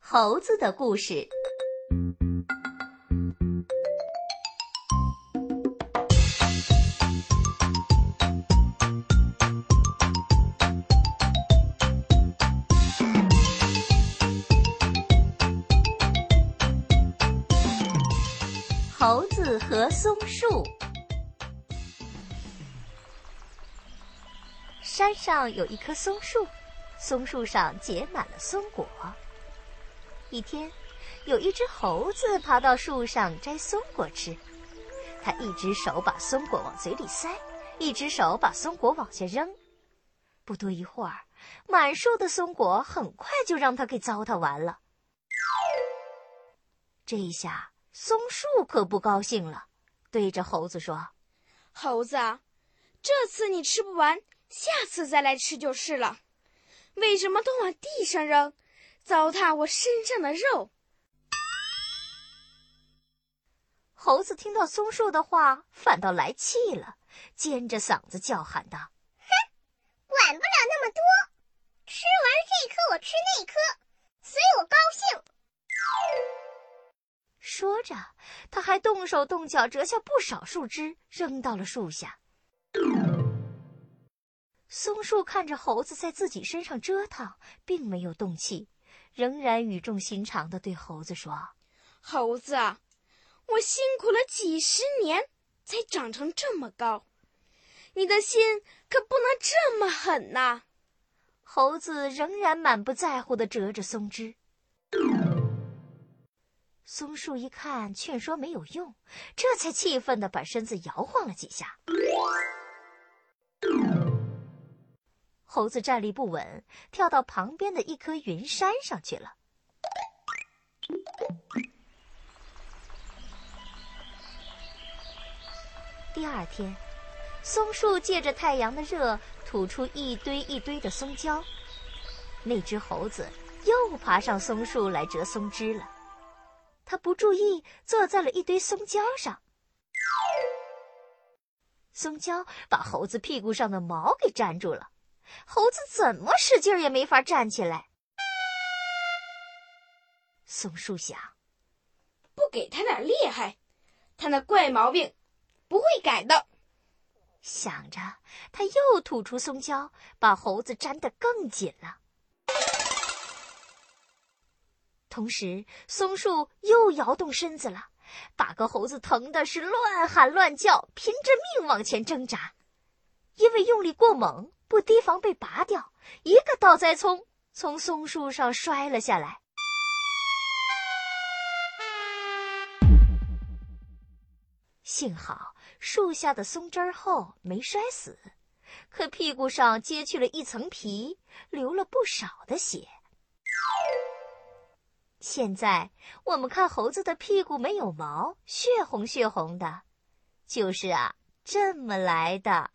猴子的故事。猴子和松树。山上有一棵松树，松树上结满了松果。一天，有一只猴子爬到树上摘松果吃。它一只手把松果往嘴里塞，一只手把松果往下扔。不多一会儿，满树的松果很快就让它给糟蹋完了。这一下，松树可不高兴了，对着猴子说：“猴子，这次你吃不完，下次再来吃就是了。为什么都往地上扔？”糟蹋我身上的肉。猴子听到松树的话，反倒来气了，尖着嗓子叫喊道：“哼，管不了那么多！吃完这颗，我吃那颗，随我高兴。”说着，他还动手动脚折下不少树枝，扔到了树下。松树看着猴子在自己身上折腾，并没有动气。仍然语重心长地对猴子说：“猴子，我辛苦了几十年才长成这么高，你的心可不能这么狠呐！”猴子仍然满不在乎地折着松枝。松树一看劝说没有用，这才气愤地把身子摇晃了几下。猴子站立不稳，跳到旁边的一棵云山上去了。第二天，松树借着太阳的热，吐出一堆一堆的松胶。那只猴子又爬上松树来折松枝了。他不注意，坐在了一堆松胶上。松胶把猴子屁股上的毛给粘住了。猴子怎么使劲也没法站起来。松树想，不给他点厉害，他那怪毛病不会改的。想着，他又吐出松胶，把猴子粘得更紧了。同时，松树又摇动身子了，把个猴子疼的是乱喊乱叫，拼着命往前挣扎，因为用力过猛。不提防被拔掉，一个倒栽葱从松树上摔了下来。幸好树下的松枝厚，没摔死，可屁股上揭去了一层皮，流了不少的血。现在我们看猴子的屁股没有毛，血红血红的，就是啊，这么来的。